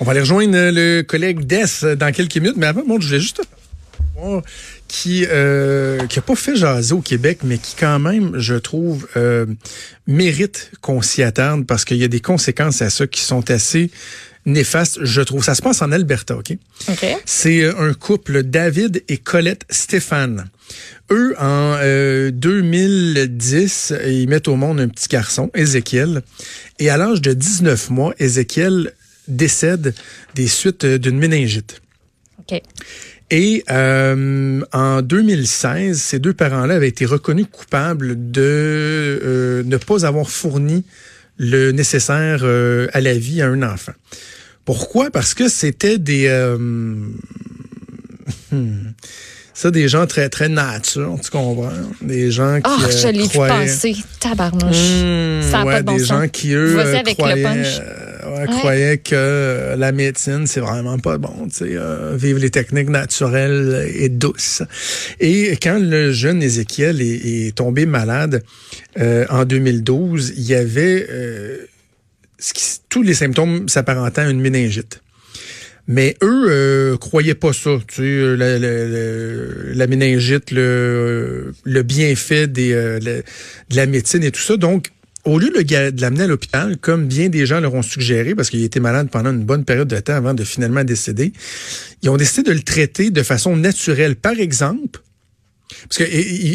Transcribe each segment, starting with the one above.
On va aller rejoindre le collègue Dess dans quelques minutes, mais avant, bon, je voulais juste voir qui euh, qui a pas fait jaser au Québec, mais qui quand même, je trouve, euh, mérite qu'on s'y attarde parce qu'il y a des conséquences à ça qui sont assez néfastes, je trouve. Ça se passe en Alberta, OK? OK. C'est euh, un couple, David et Colette Stéphane. Eux, en euh, 2010, ils mettent au monde un petit garçon, Ézéchiel. Et à l'âge de 19 mois, Ézéchiel décède des suites euh, d'une méningite. OK. Et euh, en 2016, ces deux parents-là avaient été reconnus coupables de euh, ne pas avoir fourni le nécessaire euh, à la vie à un enfant. Pourquoi? Parce que c'était des... ça, des gens très, très nature, tu comprends? Des gens qui Oh, je l'ai vu passer. Tabarnouche. Mmh, Ça a ouais, pas de bon des sens. gens qui, eux, Vas-y avec le croyaient, punch. Euh, ouais, croyaient que euh, la médecine, c'est vraiment pas bon. Tu sais, euh, vivre les techniques naturelles et douces. Et quand le jeune Ézéchiel est, est tombé malade euh, en 2012, il y avait euh, ce qui- tous les symptômes s'apparentant à une méningite. Mais eux euh, croyaient pas ça. Tu sais, euh, la, la, la- la méningite, le, le bienfait des, euh, la- de la médecine et tout ça. Donc, au lieu de, de l'amener à l'hôpital, comme bien des gens leur ont suggéré, parce qu'il était malade pendant une bonne période de temps avant de finalement décéder, ils ont décidé de le traiter de façon naturelle. Par exemple, parce que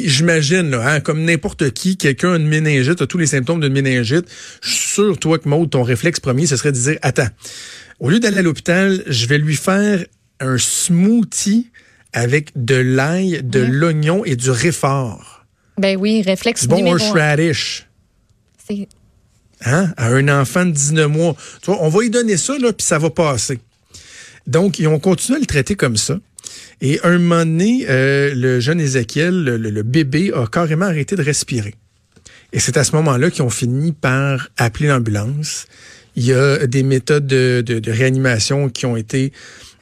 j'imagine, hein, comme n'importe qui, quelqu'un a une méningite, a tous les symptômes d'une méningite, je suis sûr, toi, que Maud, ton réflexe premier, ce serait de dire, attends, au lieu d'aller à l'hôpital, je vais lui faire un smoothie avec de l'ail, de l'oignon et du réfort. Ben oui, réflexe Du bon un. horseradish. Hein? À un enfant de 19 mois. On va lui donner ça, puis ça va passer. Donc, ils ont continué à le traiter comme ça. Et un moment donné, euh, le jeune Ézéchiel, le, bébé, a carrément arrêté de respirer. Et c'est à ce moment-là qu'ils ont fini par appeler l'ambulance. Il y a des méthodes de, de- de réanimation qui ont été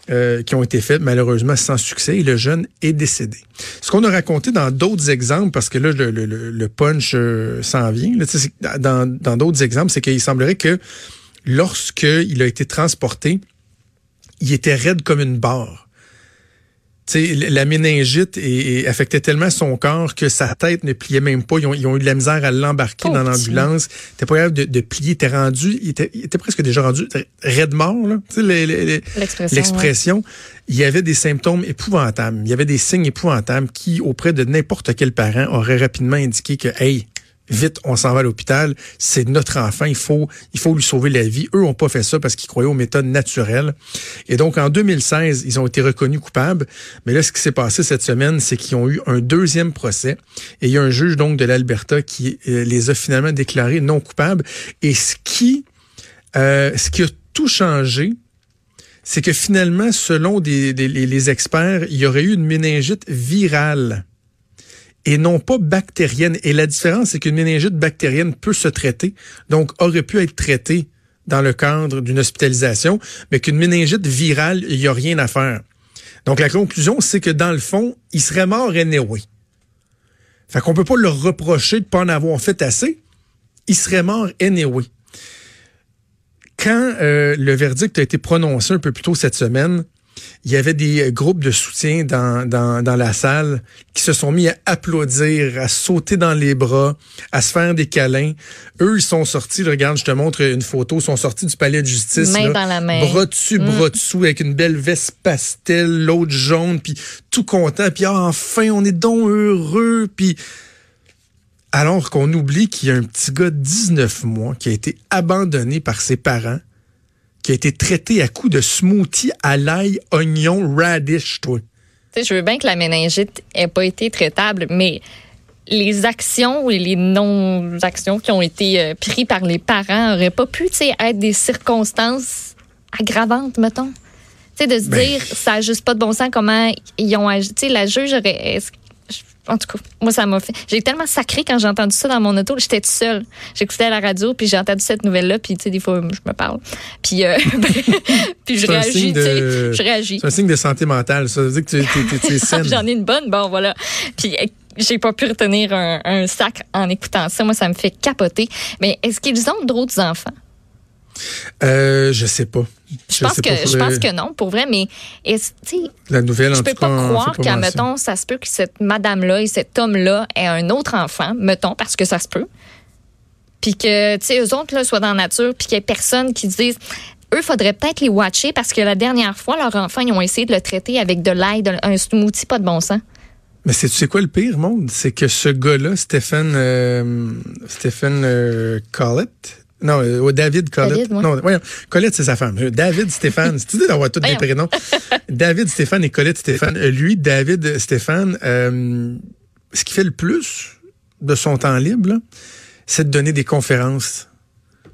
euh, qui ont été faites, malheureusement sans succès, et le jeune est décédé. Ce qu'on a raconté dans d'autres exemples, parce que là, le, punch euh, s'en vient, dans d'autres exemples, c'est qu'il semblerait que lorsqu'il a été transporté, il était raide comme une barre. La méningite est- est- affectait tellement son corps que sa tête ne pliait même pas. Ils ont, ils ont eu de la misère à l'embarquer dans l'ambulance. Était pas capable de, de plier. Était rendu, il était, il était presque déjà rendu raide mort, L'expression. l'expression, il y avait des symptômes épouvantables. Il y avait des signes épouvantables qui, auprès de n'importe quel parent, auraient rapidement indiqué que, hey, vite, on s'en va à l'hôpital, c'est notre enfant, il faut, il faut lui sauver la vie. Eux ont pas fait ça parce qu'ils croyaient aux méthodes naturelles. Et donc, en 2016, ils ont été reconnus coupables. Mais là, ce qui s'est passé cette semaine, c'est qu'ils ont eu un deuxième procès. Et il y a un juge, donc, de l'Alberta qui euh, les a finalement déclarés non coupables. Et ce qui, euh, ce qui a tout changé, c'est que finalement, selon des, des- les, les experts, il y aurait eu une méningite virale et non pas bactérienne. Et la différence, c'est qu'une méningite bactérienne peut se traiter, donc aurait pu être traitée dans le cadre d'une hospitalisation, mais qu'une méningite virale, il n'y a rien à faire. Donc la conclusion, c'est que dans le fond, il serait mort anyway. Fait qu'on peut pas leur reprocher de pas en avoir fait assez. Il serait mort anyway. Quand euh, le verdict a été prononcé un peu plus tôt cette semaine, il y avait des euh, groupes de soutien dans, dans, dans la salle qui se sont mis à applaudir, à sauter dans les bras, à se faire des câlins. Eux, ils sont sortis, là, regarde, je te montre une photo, ils sont sortis du palais de justice. Main là, dans la main. Bras dessus, Mm. bras dessous, avec une belle veste pastel, l'autre jaune, puis tout content. Puis ah, enfin, on est donc heureux. Puis alors qu'on oublie qu'il y a un petit gars de 19 mois qui a été abandonné par ses parents, qui a été traité à coups de smoothie à l'ail, oignon, radish, toi. Tu sais, je veux bien que la méningite ait pas été traitable, mais les actions et les non-actions qui ont été euh, prises par les parents auraient pas pu, être des circonstances aggravantes, mettons. De se Ben. dire, ça n'a juste pas de bon sens comment ils ont agi. La juge aurait. En tout cas, moi, ça m'a fait. J'ai tellement sacré quand j'ai entendu ça dans mon auto. J'étais toute seule. J'écoutais à la radio, puis j'ai entendu cette nouvelle-là, puis tu sais, des fois, je me parle. Puis, euh, puis je réagis, de- Je réagis. C'est un signe de santé mentale, ça veut dire que tu, es saine. J'en ai une bonne, bon voilà. Puis euh, j'ai pas pu retenir un, un sac en écoutant ça. Moi, ça me fait capoter. Mais est-ce qu'ils ont d'autres enfants? Euh, je sais pas. Je, pense que je pense que non, pour vrai, mais la nouvelle. Je peux pas croire qu'à mettons, ça se peut que cette madame-là et cet homme-là aient un autre enfant, mettons, parce que ça se peut. Puis que, tu sais, eux autres là soient dans la nature, puis qu'il y ait personne qui dise eux, faudrait peut-être les watcher parce que la dernière fois, leurs enfants, ils ont essayé de le traiter avec de l'ail, un smoothie pas de bon sens. Mais c'est tu sais quoi le pire, monde? C'est que ce gars-là, Stephen, euh, Stephen euh, Collett, non, euh, David Collett. Non, voyons, Collett, c'est sa femme. David Stéphane. c'est d'avoir tous des prénoms? David Stéphane et Colette Stéphane. Lui, David Stéphane, ce qui fait le plus de son temps libre, c'est de donner des conférences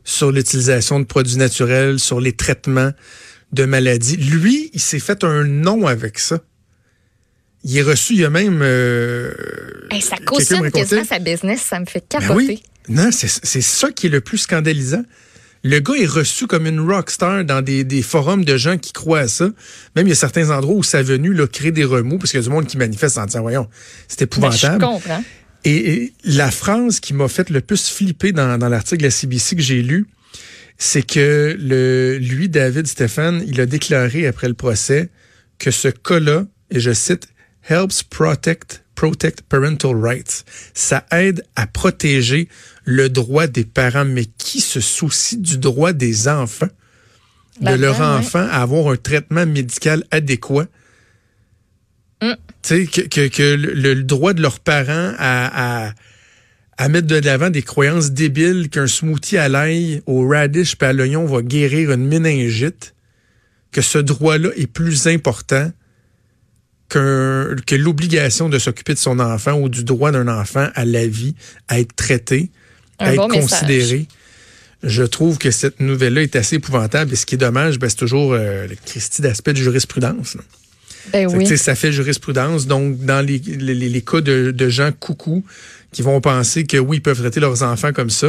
sur l'utilisation de produits naturels, sur les traitements de maladies. Lui, il s'est fait un nom avec ça. Il est reçu, il y a même... Euh, ça cautionne quasiment sa business, ça me fait ben capoter. Non, c'est ça qui est le plus scandalisant. Le gars est reçu comme une rockstar dans des, des, forums de gens qui croient à ça. Même il y a certains endroits où sa venue là, crée des remous parce qu'il y a du monde qui manifeste en disant, voyons, c'est ben, épouvantable. je comprends. Et, la phrase qui m'a fait le plus flipper dans, dans l'article de la CBC que j'ai lu, c'est que le, lui, David Stéphane, il a déclaré après le procès que ce cas-là, et je cite, helps protect, protect parental rights. Ça aide à protéger le droit des parents. Mais qui se soucie du droit des enfants, de leur enfant, à avoir un traitement médical adéquat? Mm. Tu sais, que, que, le, droit de leurs parents à, à, mettre de l'avant des croyances débiles qu'un smoothie à l'ail, au radish et à l'oignon va guérir une méningite, que ce droit-là est plus important que, que l'obligation de s'occuper de son enfant ou du droit d'un enfant à la vie, à être traité, à être considéré. Je trouve que cette nouvelle-là est assez épouvantable. Et ce qui est dommage, ben, c'est toujours euh, le Christie d'aspect de jurisprudence. Ben oui. Ça fait jurisprudence. Donc, dans les, les, cas de, de, gens coucou qui vont penser que oui, ils peuvent traiter leurs enfants comme ça,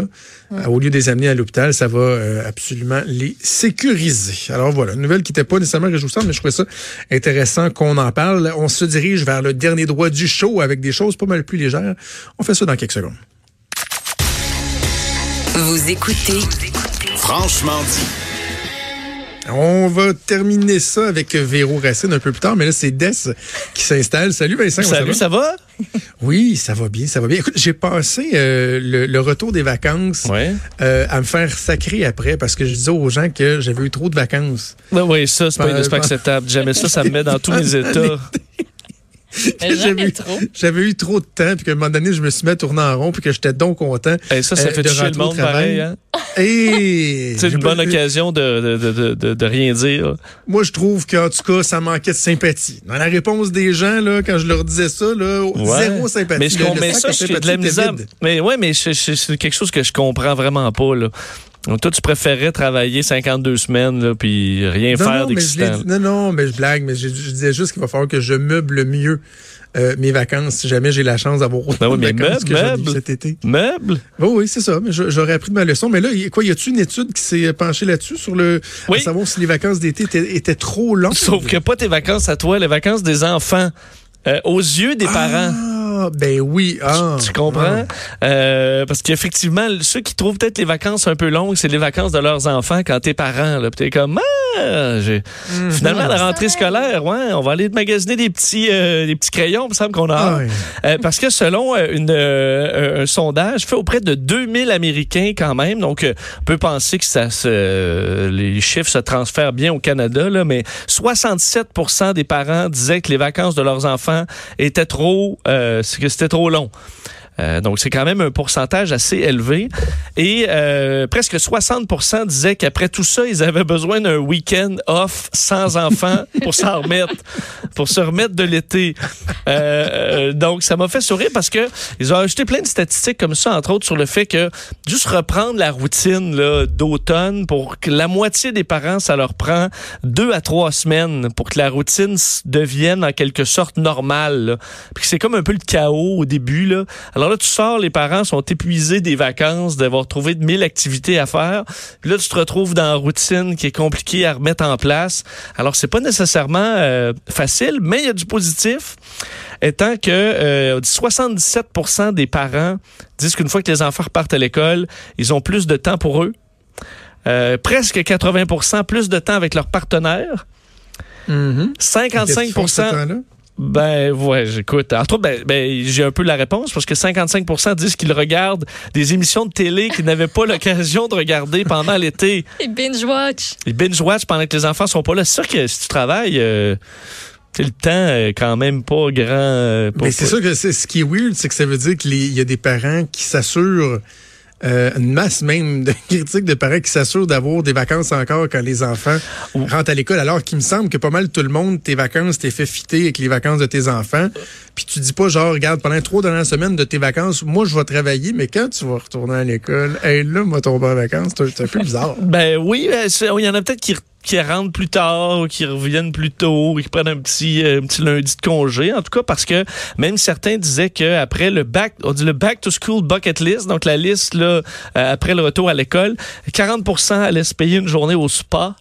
euh, au lieu de les amener à l'hôpital, ça va euh, absolument les sécuriser. Alors voilà, une nouvelle qui n'était pas nécessairement réjouissante, mais je trouvais ça intéressant qu'on en parle. On se dirige vers le dernier droit du show avec des choses pas mal plus légères. On fait ça dans quelques secondes. Vous écoutez Franchement dit. On va terminer ça avec Véro Racine un peu plus tard, mais là, c'est Des qui s'installe. Salut Vincent. Salut, ça va? Oui, ça va bien, ça va bien. Écoute, j'ai passé euh, le, retour des vacances euh, à me faire sacrer après parce que je disais aux gens que j'avais eu trop de vacances. Oui, oui, ça, c'est pas, pas acceptable. Jamais ça, ça me met dans tous les états. J'avais eu, trop de temps, puis qu'à un moment donné, je me suis mis à tourner en rond, puis que j'étais donc content. Et ça, ça euh, fait de chier le monde pareil. Hein? C'est une bonne occasion de, de, de, de, rien dire. Moi, je trouve qu'en tout cas, ça manquait de sympathie. Dans la réponse des gens, là, quand je leur disais ça, là, zéro sympathie. Mais je comprends ça, je de la misère. Mais ouais, mais c'est quelque chose que je comprends vraiment pas. Là. Donc, toi, tu préférais travailler 52 semaines, là, puis rien faire d'excitant. Non, non, mais je blague, mais je, disais juste qu'il va falloir que je meuble mieux euh, mes vacances si jamais j'ai la chance d'avoir autant ben de vacances meuble, que cet été. Meuble? Oui, c'est ça. Mais j'aurais appris de ma leçon. Mais là, quoi, y a-tu une étude qui s'est penchée là-dessus sur le oui. savoir si les vacances d'été étaient, trop longues? Sauf que pas tes vacances à toi, les vacances des enfants. Euh, aux yeux des parents. Ah, ben oui. Ah, tu, comprends? Ah. Euh, parce qu'effectivement, ceux qui trouvent peut-être les vacances un peu longues, c'est les vacances de leurs enfants quand t'es parent. Là, t'es comme, ah, mhm. finalement, la rentrée scolaire, ouais, on va aller magasiner des petits, euh, des petits crayons, il me semble qu'on a. Ah, parce que selon une, un sondage fait auprès de 2000 Américains quand même, donc on peut penser que ça se, les chiffres se transfèrent bien au Canada, là, mais 67% des parents disaient que les vacances de leurs enfants était trop, euh, que c'était trop long. Euh, donc, c'est quand même un pourcentage assez élevé. Et euh, presque 60% disaient qu'après tout ça, ils avaient besoin d'un week-end off sans enfants pour s'en remettre, pour se remettre de l'été. Euh, donc, ça m'a fait sourire parce que ils ont ajouté plein de statistiques comme ça, entre autres sur le fait que juste reprendre la routine d'automne pour que la moitié des parents, ça leur prend deux à trois semaines pour que la routine devienne en quelque sorte normale. Puis c'est comme un peu le chaos au début. Là. Alors, alors là, tu sors, les parents sont épuisés des vacances, d'avoir trouvé de mille activités à faire. Puis là, tu te retrouves dans une routine qui est compliquée à remettre en place. Alors, c'est pas nécessairement euh, facile, mais il y a du positif, étant que euh, 77% des parents disent qu'une fois que les enfants repartent à l'école, ils ont plus de temps pour eux. euh, presque 80% plus de temps avec leur partenaire. Mhm. 55 Ben ouais, j'écoute. Entre autres, ben, ben, j'ai un peu la réponse parce que 55% disent qu'ils regardent des émissions de télé qu'ils n'avaient pas l'occasion de regarder pendant l'été. Et binge-watch. Ils binge-watch pendant que les enfants sont pas là. C'est sûr que si tu travailles, euh, le temps est quand même pas grand. euh, pas- Mais c'est sûr que c'est- ce qui est weird, c'est que ça veut dire qu'il y a des parents qui s'assurent, euh, une masse même de critiques de parents qui s'assurent d'avoir des vacances encore quand les enfants rentrent à l'école, alors qu'il me semble que pas mal tout le monde, tes vacances, t'es fait fitter avec les vacances de tes enfants. Puis tu dis pas genre, regarde, pendant trois dernières semaines de tes vacances, moi je vais travailler, mais quand tu vas retourner à l'école, hey, là, moi tomber en vacances, c'est un peu bizarre. Ben oui, ben, c'est- il y en a peut-être qui, qui rentrent plus tard, ou qui reviennent plus tôt, ou qui prennent un petit, euh, un petit lundi de congé. En tout cas, parce que même certains disaient que après le back, on dit le back to school bucket list, donc la liste là euh, après le retour à l'école, 40% allaient se payer une journée au spa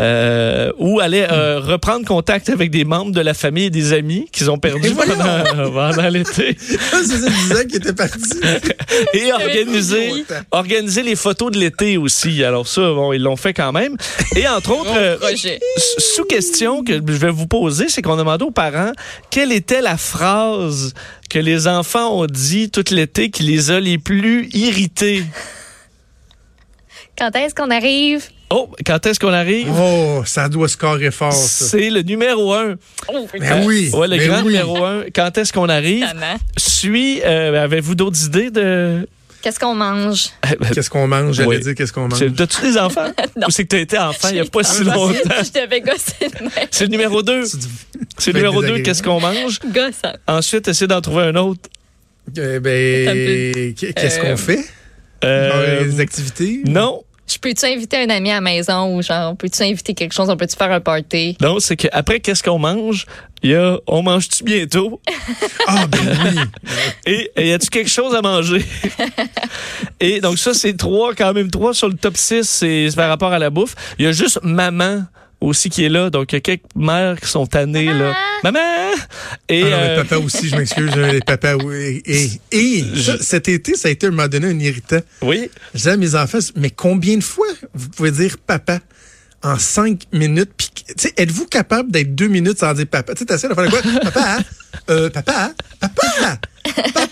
euh, ou allaient euh, reprendre contact avec des membres de la famille et des amis qu'ils ont perdus pendant, pendant l'été c'est qu'il était parti. et organiser organiser les photos de l'été aussi. Alors ça, bon, ils l'ont fait quand même. Et entre autres, euh, projet. s- sous question que je vais vous poser, c'est qu'on demandait aux parents quelle était la phrase que les enfants ont dit tout l'été qui les a les plus irrités? Quand est-ce qu'on arrive? Oh, quand est-ce qu'on arrive? Oh, ça doit scorer fort, ça. C'est le numéro un. Oh, Ben oui. Ouais, le ben grand oui. numéro un. Quand est-ce qu'on arrive? Suit, euh, avez-vous d'autres idées de... Qu'est-ce qu'on mange? Qu'est-ce qu'on mange? J'allais Oui. dire qu'est-ce qu'on mange? C'est- T'as-tu des enfants? Non. Ou c'est que t'as été enfant? Il n'y a pas si Je longtemps? devais gosser de même. C'est le numéro 2. C'est le numéro 2, désagréable. qu'est-ce qu'on mange? Gossant. Ensuite, essayer d'en trouver un autre. Euh, Attends ben, qu'est-ce Euh, qu'on fait? Euh, les activités? non, Je peux-tu inviter un ami à la maison ou genre, peux-tu inviter quelque chose? On peut-tu faire un party? non, c'est qu'après, qu'est-ce qu'on mange? Il y a, on mange-tu bientôt? Ah, ben oui. Et, et y a-tu quelque chose à manger? et donc, ça, c'est trois, quand même trois sur le top 6, c'est c'est par rapport à la bouffe. Il y a juste maman aussi qui est là. Donc, il y a quelques mères qui sont tannées, là. Maman! Et, Ah non, mais euh, papa aussi, je m'excuse. Les papas, oui. Et, et cet été, ça a été, à un moment donné, un irritant. oui. Je disais à mes enfants, mais combien de fois vous pouvez dire papa? En cinq minutes? Puis, tu sais, êtes-vous capable d'être deux minutes sans dire papa? Tu sais, t'essaies de faire quoi? Papa, hein? euh, papa, papa,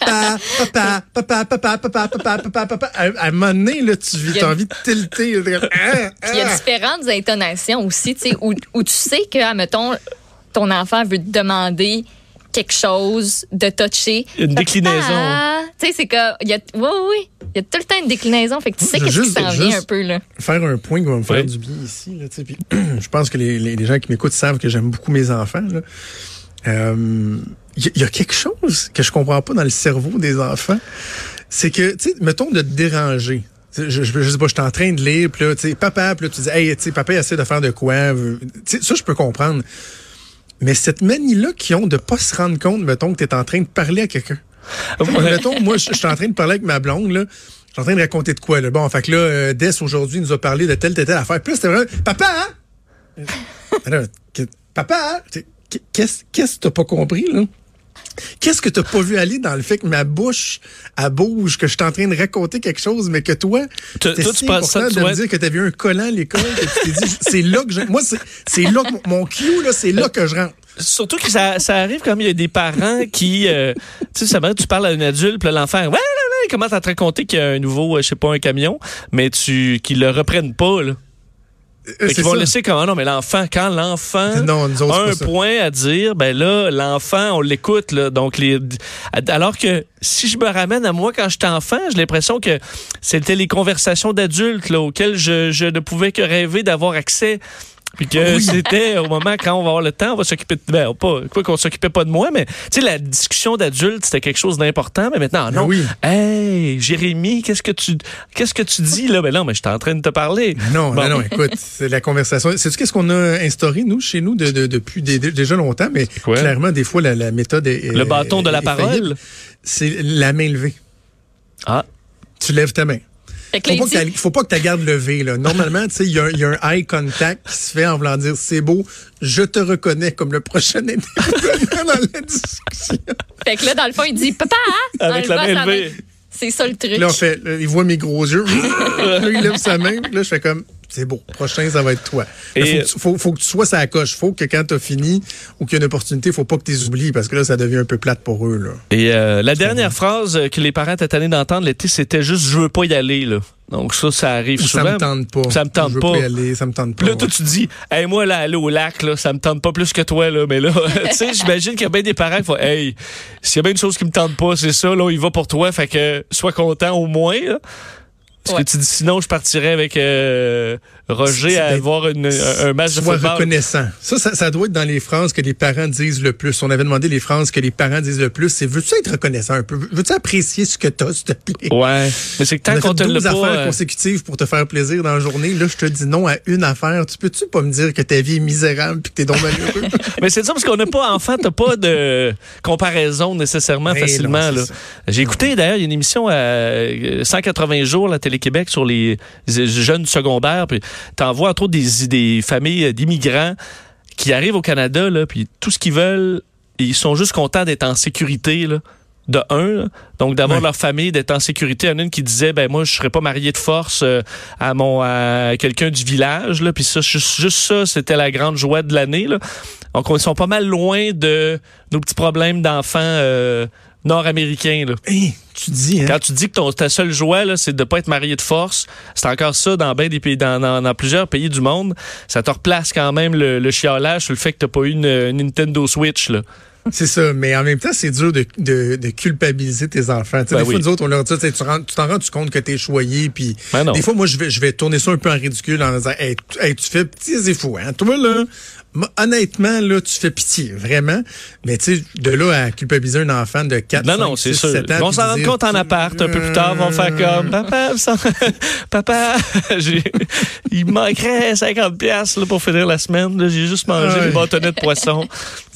papa, papa, papa, papa, papa, papa, papa, papa? À, à un moment donné, là, tu as envie de tilter. Ah, Puis il y a ah. différentes intonations aussi, tu sais, où, où tu sais que, admettons, ton enfant veut te demander quelque chose de toucher. Une déclinaison. Ah, tu sais, c'est que, il y a, oui, oui, oui. Il y a tout le temps une déclinaison, fait que tu sais Je- qu'est-ce qui s'en vient un peu, là. faire un point qui va me faire du bien ici. Là, tu sais, puis je pense que les, les- les gens qui m'écoutent savent que j'aime beaucoup mes enfants. là. Euh, Il y, a- il y a quelque chose que je comprends pas dans le cerveau des enfants. C'est que, tu sais, mettons de te déranger. Je, je, je sais pas, je suis en train de lire, puis là, tu sais, papa, puis là, tu dis, hey, tu sais, papa, il essaie de faire de quoi. euh, Tu sais, ça, je peux comprendre. Mais cette manie-là qui ont de pas se rendre compte, mettons, que tu es en train de parler à quelqu'un. Mettons, moi, je suis en train de parler avec ma blonde, là. Je suis en train de raconter de quoi, là. Bon, fait que là, euh, Des, aujourd'hui, nous a parlé de telle, telle, telle affaire. Puis c'était vraiment, papa, hein? Alors, que- papa, hein? Qu'est-ce que t'as pas compris, là? Qu'est-ce que t'as pas vu aller dans le fait que ma bouche, elle bouge, que je suis en train de raconter quelque chose, mais que toi, si tu penses ça, de me dire que t'avais eu un collant à l'école, que tu t'es dit, c'est là que je, moi, c'est, là que mon, cue, là, c'est là que je rentre. Surtout que ça, ça arrive comme il y a des parents qui, euh, tu sais, ça tu parles à un adulte, puis l'enfant, ouais, ouais, ouais, il commence à te raconter qu'il y a un nouveau, euh, je sais pas, un camion, mais tu, qu'ils le reprennent pas, là. Euh, qu'ils vont ça. laisser comme, ah non, mais l'enfant, quand l'enfant a un point à dire, ben là, l'enfant, on l'écoute, là. Donc, les, alors que si je me ramène à moi quand j'étais enfant, j'ai l'impression que c'était les conversations d'adultes, là, auxquelles je, je ne pouvais que rêver d'avoir accès. Puis que c'était au moment quand on va avoir le temps, on va s'occuper de. Ben, pas, quoi qu'on s'occupait pas de moi, mais tu sais, la discussion d'adulte, c'était quelque chose d'important. Mais maintenant, non. Ben oui. Hey, Jérémy, qu'est-ce que tu qu'est-ce que tu dis là? Ben non, mais je suis en train de te parler. Non, Bon. non, non, écoute, c'est la conversation. C'est qu'est-ce qu'on a instauré, nous, chez nous, de, de- depuis dé- dé- déjà longtemps, mais clairement, des fois, la, la méthode est. Le bâton de la est parole? C'est la main levée. Ah. Tu lèves ta main. Faut il pas, que faut pas que tu gardes levée. Là. Normalement, tu sais, il y, a un- il y a un eye contact qui se fait en voulant dire c'est beau, je te reconnais comme le prochain intervenant dans la discussion. fait que là, dans le fond, il dit, papa, hein? Avec la main levée. C'est ça le truc. Là, on fait, là, il voit mes gros yeux. là, il lève sa main. Là, je fais comme c'est beau. Prochain, ça va être toi. Et- faut, que tu- faut, faut que tu sois ça coche. Faut que quand t'as fini ou qu'il y a une opportunité, faut pas que tu les oublies parce que là, ça devient un peu plate pour eux, là. Et euh, la dernière phrase que les parents étaient tannés d'entendre l'été, c'était juste je veux pas y aller là. Donc ça, ça arrive Ou ça souvent. me tente pas. Ça me tente Je veux pas. y aller, ça me tente pas. Puis là, toi, tu dis, hey, moi, là, aller au lac, là, ça me tente pas plus que toi, là. Mais là, tu sais, j'imagine qu'il y a bien des parents qui font, hey, s'il y a bien une chose qui me tente pas, c'est ça, là, il va pour toi. Fait que, sois content au moins, là. Parce Ouais. que tu dis, sinon, je partirais avec euh, Roger à voir une- un, match de football. reconnaissant. Ça, ça, ça doit être dans les phrases que les parents disent le plus. On avait demandé les phrases que les parents disent le plus. C'est veux-tu être reconnaissant un peu? Veux-tu apprécier ce que t'as, s'il te plaît? Ouais. Mais c'est que tant qu'on te 12 affaires pas. euh, consécutives pour te faire plaisir dans la journée. Là, je te dis non à une affaire. Tu peux-tu pas me dire que ta vie est misérable puis que t'es donc malheureux? Mais c'est ça parce qu'on n'a pas enfant, t'as pas de comparaison nécessairement Ben facilement. non, là. J'ai écouté d'ailleurs il y a une émission à euh, 180 jours la Télé-Québec sur les, les jeunes secondaires puis t'en vois entre autres des, des familles d'immigrants qui arrivent au Canada là puis tout ce qu'ils veulent ils sont juste contents d'être en sécurité là. De un, donc d'avoir leur famille, d'être en sécurité. Il y en a une qui disait, ben moi, je serais pas marié de force euh, à mon à quelqu'un du village. Là. Puis ça, juste, juste ça, c'était la grande joie de l'année. là. Donc, ils sont pas mal loin de nos petits problèmes d'enfants euh, nord-américains. là. Hey, tu dis, hein? Quand tu dis que ton, ta seule joie, là, c'est de pas être marié de force, c'est encore ça dans, ben des pays, dans, dans, dans plusieurs pays du monde. Ça te replace quand même le, le chiolage sur le fait que t'as pas eu une, une Nintendo Switch. Là. C'est ça, mais en même temps, c'est dur de, de, de culpabiliser tes enfants. Tu Ben des fois, oui. nous autres, on leur dit, tu tu tu t'en rends -tu compte que t'es choyé, puis Ben des fois, moi, je vais, je vais tourner ça un peu en ridicule en disant, hey, tu, hey, tu fais c'est fou, hein. Toi, là, moi, honnêtement, là, tu fais pitié, vraiment. Mais tu sais, de là à culpabiliser un enfant de 4, Non, 5, non, c'est 6, sûr. 7 ans. Ils vont puis s'en rendre compte en appart un peu plus tard. Ils vont faire comme Papa, ça- papa j'ai- il manquerait 50$ piastres, là, pour finir la semaine. J'ai juste mangé une bâtonnette de poisson.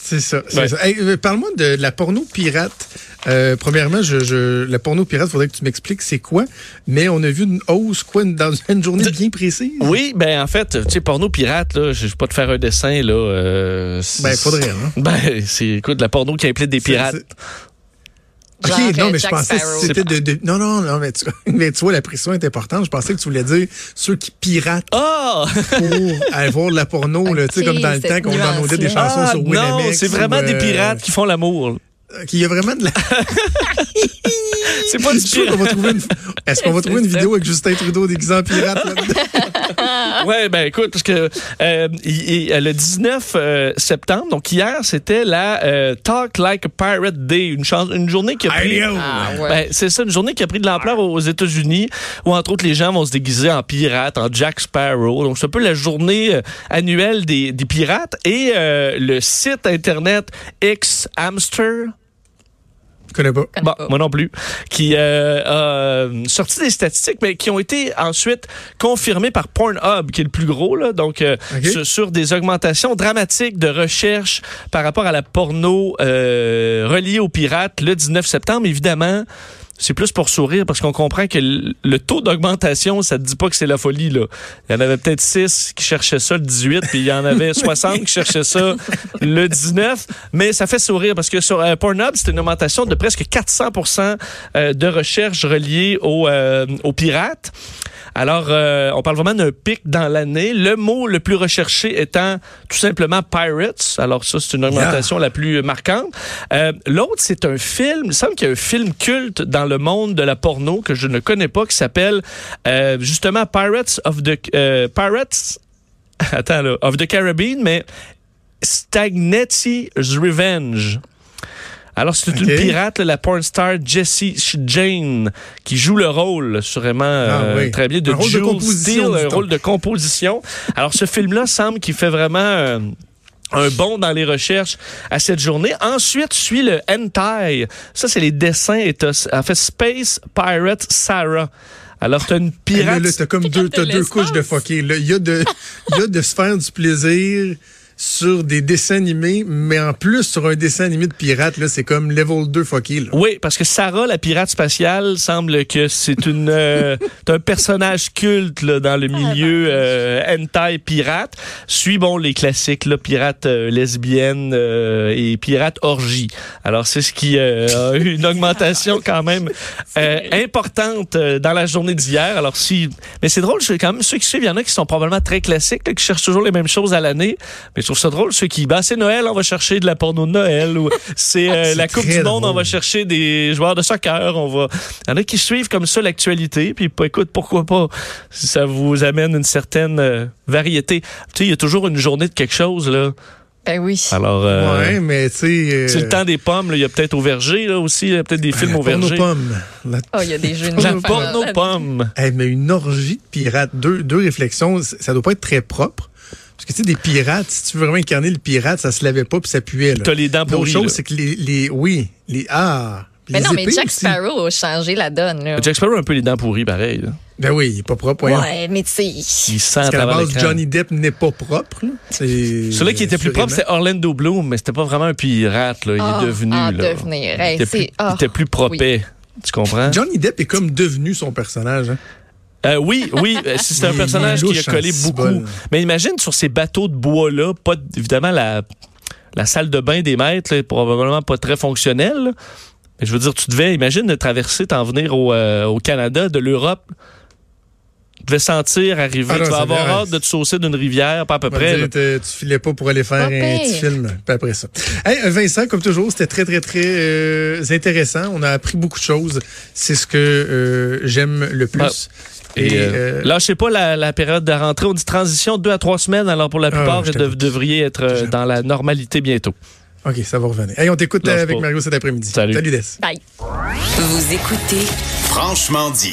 C'est ça. c'est Ouais. ça. Hey, euh, Parle-moi de la porno pirate. Euh, premièrement, je, je, la porno pirate, faudrait que tu m'expliques c'est quoi. Mais on a vu une hausse, quoi, dans une journée bien précise? Oui, ben en fait, tu sais, porno pirate, là, je vais pas te faire un dessin, là. euh, Ben, faudrait, hein. Ben, c'est, écoute, la porno qui implique des pirates. Genre, non, euh, mais je Jack pensais que c'était de, de- Non, non, non, mais tu, mais tu vois, la pression est importante. Je pensais que tu voulais dire ceux qui piratent Ah! pour aller voir de la porno, là, tu sais, comme dans le temps qu'on downloadait des chansons Ah, sur non, Winamax. c'est vraiment ou, des euh, pirates qui font l'amour. Qu'il y a vraiment de la. C'est pas du sûr qu'on pirate. va trouver une. Est-ce qu'on va trouver une vidéo avec Justin Trudeau déguisé en pirate là-dedans? Ouais, ben écoute, parce que euh, il- il- le 19 euh, septembre, donc hier, c'était la euh, Talk Like a Pirate Day, une, chance, une journée qui a pris... Ah, ouais. Ben, c'est ça, une journée qui a pris de l'ampleur aux États-Unis, où entre autres les gens vont se déguiser en pirates, en Jack Sparrow. Donc c'est un peu la journée euh, annuelle des, des pirates. Et euh, le site internet X Hamster, connais pas? connais Bon, pas. moi non plus. Qui euh, a euh, sorti des statistiques, mais qui ont été ensuite confirmées par Pornhub, qui est le plus gros, là, donc euh, sur des augmentations dramatiques de recherche par rapport à la porno euh, reliée aux pirates le 19 septembre. Évidemment, c'est plus pour sourire parce qu'on comprend que le, taux d'augmentation, ça te dit pas que c'est la folie. Là. Il y en avait peut-être 6 qui cherchaient ça le 18, puis il y en avait 60 qui cherchaient ça le 19. Mais ça fait sourire parce que sur euh, Pornhub, c'est une augmentation de presque 400% euh, de recherches reliées aux, euh, aux pirates. Alors, euh, on parle vraiment d'un pic dans l'année. Le mot le plus recherché étant tout simplement Pirates. Alors ça, c'est une augmentation la plus marquante. Euh, L'autre, c'est un film. Il semble qu'il y a un film culte dans le monde de la porno que je ne connais pas qui s'appelle euh, justement Pirates of the euh, Pirates. Attends là, of the Caribbean, mais Stagnetti's Revenge. Alors, c'est une Ok. pirate, là, la porn star Jessie Jane, qui joue le rôle, sûrement euh, Ah oui. très bien, de Un rôle de Jules composition, Steele, un rôle de composition. Alors, ce film-là semble qu'il fait vraiment euh, un bond dans les recherches à cette journée. Ensuite, suit le hentai. Ça, c'est les dessins. Et t'as- en fait, Space Pirate Sarah. Alors, t'as une pirate... Là, là, t'as comme deux, t'as de deux couches de fucké. là. Il y a de, il y a de se faire du plaisir sur des dessins animés, mais en plus sur un dessin animé de pirate, là, c'est comme level 2 fucky. Là. Oui, parce que Sarah, la pirate spatiale, semble que c'est une euh, un personnage culte là, dans le milieu euh, hentai pirate. Suit bon les classiques là, pirate euh, lesbienne euh, et pirate orgie. Alors c'est ce qui euh, a eu une augmentation quand même euh, importante euh, dans la journée d'hier. Alors si mais c'est drôle, quand même ceux qui suivent, il y en a qui sont probablement très classiques, là, qui cherchent toujours les mêmes choses à l'année. Mais trouve ça drôle ceux qui bah c'est Noël, on va chercher de la porno de Noël ou c'est euh, la Coupe du monde, on va chercher des joueurs de soccer, on va il y en a qui suivent comme ça l'actualité puis bah, écoute pourquoi pas si ça vous amène une certaine euh, variété. Tu sais, il y a toujours une journée de quelque chose là. Ben oui. Alors euh, ouais, mais tu sais. euh, c'est le temps des pommes, là. il y a peut-être au verger là aussi, il y a peut-être des films la au porno verger. pomme. La- Oh, il y a des jeux de La porno pomme. Hey, mais une orgie de pirates, deux, deux réflexions, ça doit pas être très propre. Parce que tu sais, des pirates, si tu veux vraiment incarner le pirate, ça se lavait pas puis ça puait. T'as les dents L'autre pourries. chose, là. c'est que les, les. Oui, les. Ah! Mais les non, mais Jack aussi. Sparrow a changé la donne. Là. Jack Sparrow a un peu les dents pourries pareil. là. Ben oui, il est pas propre. voyons. Ouais, mais tu sais. Il sent à Parce qu'à la base. Johnny Depp n'est pas propre. C'est- Celui qui était plus propre, c'était assurément. Orlando Bloom, mais c'était pas vraiment un pirate. Là. Il Ah, est devenu. ah, là. devenir. Hey, il, était c'est- plus, ah, il était plus propre. Tu comprends? Johnny Depp est comme devenu son personnage. hein. Euh, oui, oui, euh, c'est un personnage qui a collé beaucoup. Mais imagine sur ces bateaux de bois-là, pas évidemment la, la salle de bain des maîtres est probablement pas très fonctionnelle. Mais je veux dire, tu devais, imagine de traverser, t'en venir au, euh, au Canada, de l'Europe. Tu devais sentir arriver, Ah non, tu vas avoir hâte de te saucer d'une rivière, pas à peu près. dire, te- tu filais pas pour aller faire Pas un petit film, puis après ça. Hey, Vincent, comme toujours, c'était très, très, très euh, intéressant. On a appris beaucoup de choses. C'est ce que euh, j'aime le plus. Ah. Et, Et, euh, euh, là, je sais pas la, la période de rentrée. On dit transition de deux à trois semaines. Alors pour la plupart, je vous devriez être dans la normalité bientôt. OK, ça va revenir. Hey, on t'écoute avec pas. Mario cet après-midi. Salut. Salut, Des. Bye. Vous écoutez Franchement dit.